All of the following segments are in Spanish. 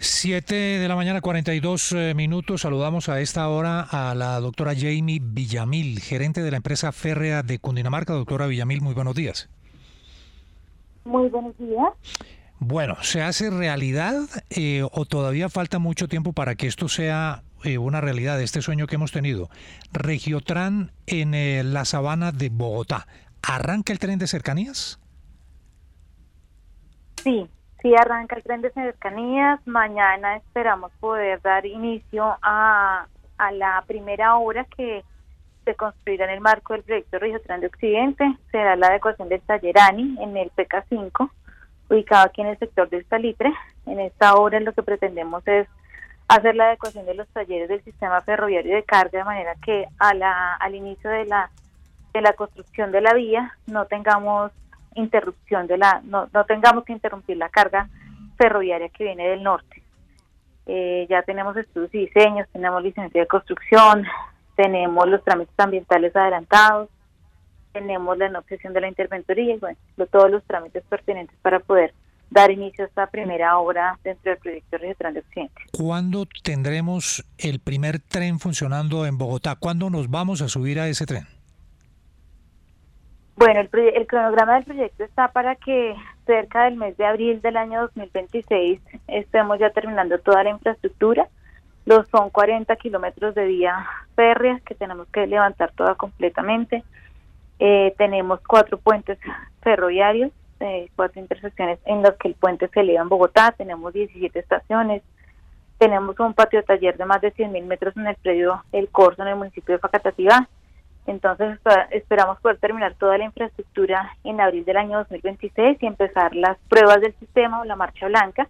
7 de la mañana, 42 eh, minutos. Saludamos a esta hora a la doctora Jamie Villamil, gerente de la empresa férrea de Cundinamarca. Doctora Villamil, muy buenos días. Muy buenos días. Bueno, ¿se hace realidad eh, o todavía falta mucho tiempo para que esto sea eh, una realidad, este sueño que hemos tenido? Regiotran en la sabana de Bogotá. ¿Arranca el tren de cercanías? Sí, Sí, arranca el tren de cercanías. Mañana esperamos poder dar inicio a, la primera obra que se construirá en el marco del proyecto Río Tren de Occidente. Será la adecuación del Tallerani en el PK5, ubicado aquí en el sector del Salitre. En esta obra lo que pretendemos es hacer la adecuación de los talleres del sistema ferroviario de carga de manera que a la, al inicio de la, de la construcción de la vía no tengamos interrupción de la, no, no tengamos que interrumpir la carga ferroviaria que viene del norte. Eh, ya tenemos estudios y diseños, tenemos licencia de construcción, tenemos los trámites ambientales adelantados, tenemos la no obsesión de la interventoría y bueno, todos los trámites pertinentes para poder dar inicio a esta primera obra dentro del proyecto Regional de Occidente. ¿Cuándo tendremos el primer tren funcionando en Bogotá? ¿Cuándo nos vamos a subir a ese tren? Bueno, el, cronograma del proyecto está para que cerca del mes de abril del año 2026 estemos ya terminando toda la infraestructura. Los son 40 kilómetros de vía férrea que tenemos que levantar toda completamente. Eh, tenemos cuatro puentes ferroviarios, eh, cuatro intersecciones en las que el puente se eleva en Bogotá. Tenemos 17 estaciones. Tenemos un patio taller de más de 100.000 metros en el predio El Corso en el municipio de Facatativá entonces esperamos poder terminar toda la infraestructura en abril del año 2026 y empezar las pruebas del sistema o la marcha blanca,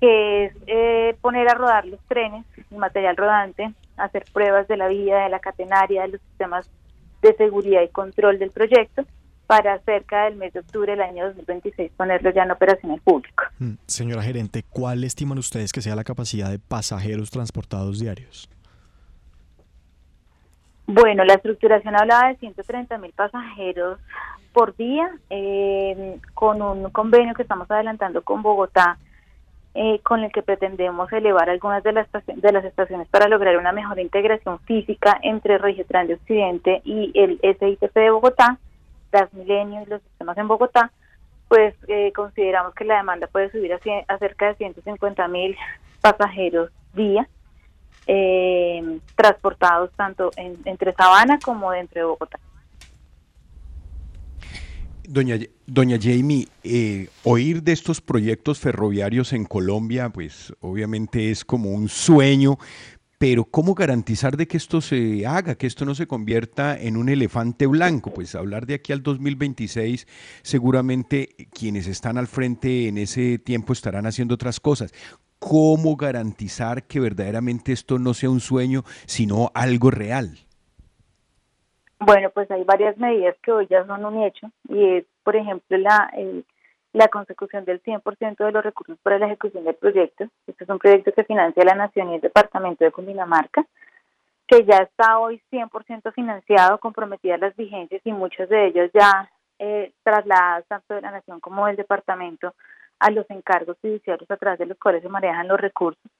que es eh, poner a rodar los trenes, el material rodante, hacer pruebas de la vía, de la catenaria, de los sistemas de seguridad y control del proyecto para cerca del mes de octubre del año 2026 ponerlo ya en operación al público. Mm, señora gerente, ¿cuál estiman ustedes que sea la capacidad de pasajeros transportados diarios? Bueno, la estructuración hablaba de 130 mil pasajeros por día, eh, con un convenio que estamos adelantando con Bogotá, eh, con el que pretendemos elevar algunas de las, de las estaciones para lograr una mejor integración física entre Regiotran de Occidente y el SITP de Bogotá, Transmilenio y los sistemas en Bogotá, pues eh, consideramos que la demanda puede subir a, a cerca de 150 mil pasajeros día eh, transportados tanto en, entre Sabana como dentro de Bogotá. Doña, doña Jamie, eh, oír de estos proyectos ferroviarios en Colombia, pues obviamente es como un sueño, pero ¿cómo garantizar de que esto se haga, que esto no se convierta en un elefante blanco? Pues hablar de aquí al 2026, seguramente quienes están al frente en ese tiempo estarán haciendo otras cosas cómo garantizar que verdaderamente esto no sea un sueño, sino algo real. Bueno, pues hay varias medidas que hoy ya son un hecho y es, por ejemplo, la, la consecución del 100% de los recursos para la ejecución del proyecto. Este es un proyecto que financia la Nación y el Departamento de Cundinamarca, que ya está hoy 100% financiado, comprometidas las vigencias y muchos de ellos ya eh, trasladadas tanto de la Nación como del Departamento a los encargos judiciales a través de los cuales se manejan los recursos.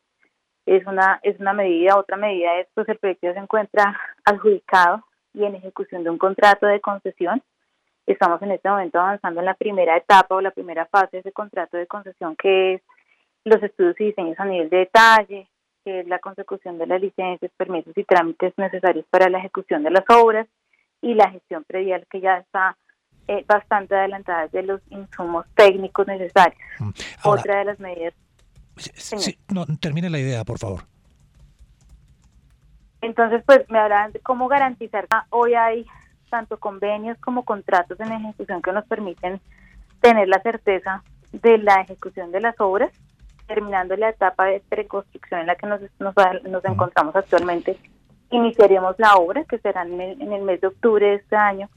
Es una, es una medida, otra medida es pues el proyecto ya se encuentra adjudicado y en ejecución de un contrato de concesión. Estamos en este momento avanzando en la primera etapa o la primera fase de ese contrato de concesión que es los estudios y diseños a nivel de detalle, que es la consecución de las licencias, permisos y trámites necesarios para la ejecución de las obras y la gestión predial que ya está eh, bastante adelantada de los insumos técnicos necesarios. Mm. Otra de las medidas. Sí, no, termine la idea, por favor. Entonces, pues me hablan de cómo garantizar. Hoy hay tanto convenios como contratos en ejecución que nos permiten tener la certeza de la ejecución de las obras, terminando la etapa de preconstrucción en la que nos, nos, encontramos actualmente. Iniciaremos la obra, que será en el, mes de octubre de este año.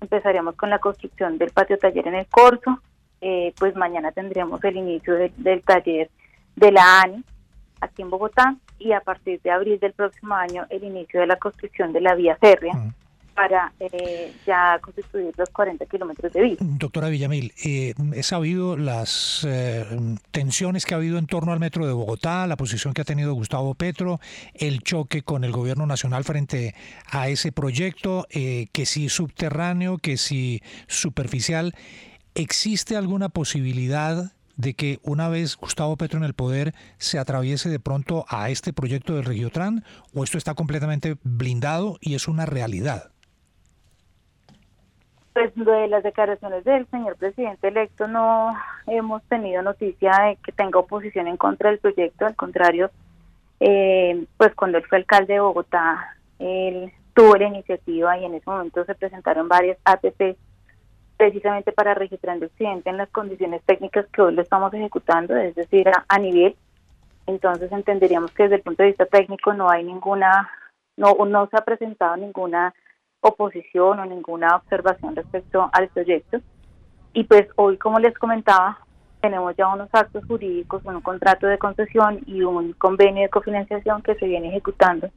Empezaremos con la construcción del patio taller en el Corso. Eh, pues mañana tendremos el inicio del taller de la ANI aquí en Bogotá y a partir de abril del próximo año el inicio de la construcción de la vía férrea para eh, ya constituir los 40 kilómetros de vía. Doctora Villamil, eh, he sabido las eh, tensiones que ha habido en torno al metro de Bogotá, la posición que ha tenido Gustavo Petro, el choque con el gobierno nacional frente a ese proyecto, que si subterráneo, que si superficial. ¿Existe alguna posibilidad de que una vez Gustavo Petro en el poder se atraviese de pronto a este proyecto del Regiotran o esto está completamente blindado y es una realidad? Pues de las declaraciones del señor presidente electo no hemos tenido noticia de que tenga oposición en contra del proyecto, al contrario, eh, pues cuando él fue alcalde de Bogotá, él tuvo la iniciativa y en ese momento se presentaron varias APP precisamente para registrar el Occidente en las condiciones técnicas que hoy lo estamos ejecutando, es decir, a, nivel. Entonces entenderíamos que desde el punto de vista técnico no hay ninguna, no, no se ha presentado ninguna oposición o ninguna observación respecto al proyecto. Y pues hoy, como les comentaba, tenemos ya unos actos jurídicos, un contrato de concesión y un convenio de cofinanciación que se viene ejecutando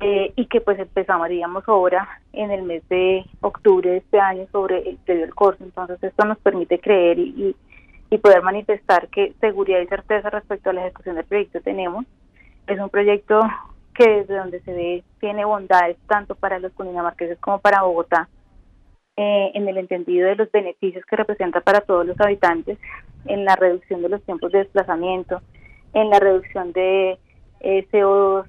eh, y que pues empezaríamos ahora en el mes de octubre de este año sobre el predio del curso. Entonces esto nos permite creer y, y, poder manifestar que seguridad y certeza respecto a la ejecución del proyecto tenemos. Es un proyecto que desde donde se ve tiene bondades tanto para los cundinamarqueses como para Bogotá, eh, en el entendido de los beneficios que representa para todos los habitantes, en la reducción de los tiempos de desplazamiento, en la reducción de eh, CO2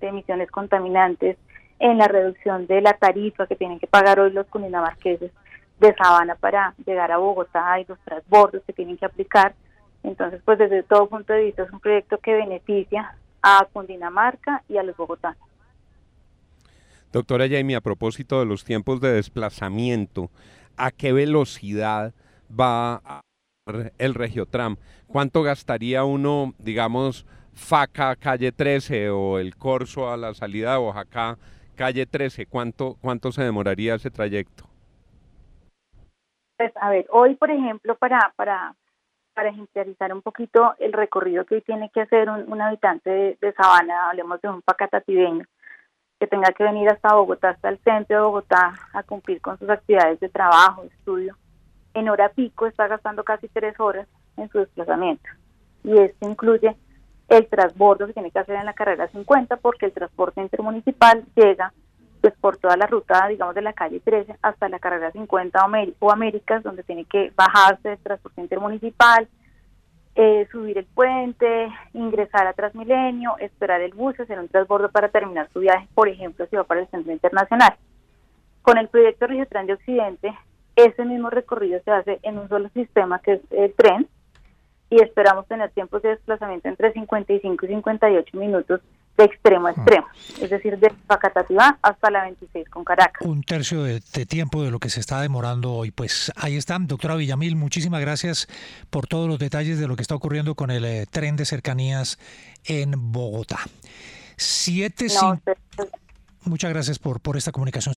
de emisiones contaminantes, en la reducción de la tarifa que tienen que pagar hoy los cundinamarqueses de Sabana para llegar a Bogotá y los transbordos que tienen que aplicar. Entonces, pues desde todo punto de vista es un proyecto que beneficia a Cundinamarca y a los bogotanos. Doctora Jamie, a propósito de los tiempos de desplazamiento, ¿a qué velocidad va a el Regiotram? ¿Cuánto gastaría uno, digamos, Faca, calle 13 o el Corso a la salida de Oaxaca, calle 13, ¿cuánto, cuánto se demoraría ese trayecto? Pues a ver, hoy por ejemplo, para, para, para ejemplarizar un poquito el recorrido que tiene que hacer un, habitante de, Sabana, hablemos de un pacatativeño, que tenga que venir hasta Bogotá, hasta el centro de Bogotá, a cumplir con sus actividades de trabajo, estudio, en hora pico está gastando casi tres horas en su desplazamiento. Y esto incluye el transbordo se tiene que hacer en la carrera 50 porque el transporte intermunicipal llega pues por toda la ruta, digamos, de la calle 13 hasta la carrera 50 o Américas, donde tiene que bajarse el transporte intermunicipal, eh, subir el puente, ingresar a Transmilenio, esperar el bus, hacer un transbordo para terminar su viaje, por ejemplo, si va para el centro internacional. Con el proyecto Regiotran de Occidente, ese mismo recorrido se hace en un solo sistema que es el tren, y esperamos tener tiempos de desplazamiento entre 55 y 58 minutos de extremo a extremo, es decir, de Pacatativá hasta la 26 con Caracas. Un tercio de, tiempo de lo que se está demorando hoy. Pues ahí está, doctora Villamil, muchísimas gracias por todos los detalles de lo que está ocurriendo con el eh, tren de cercanías en Bogotá. Siete, Muchas gracias por, por esta comunicación.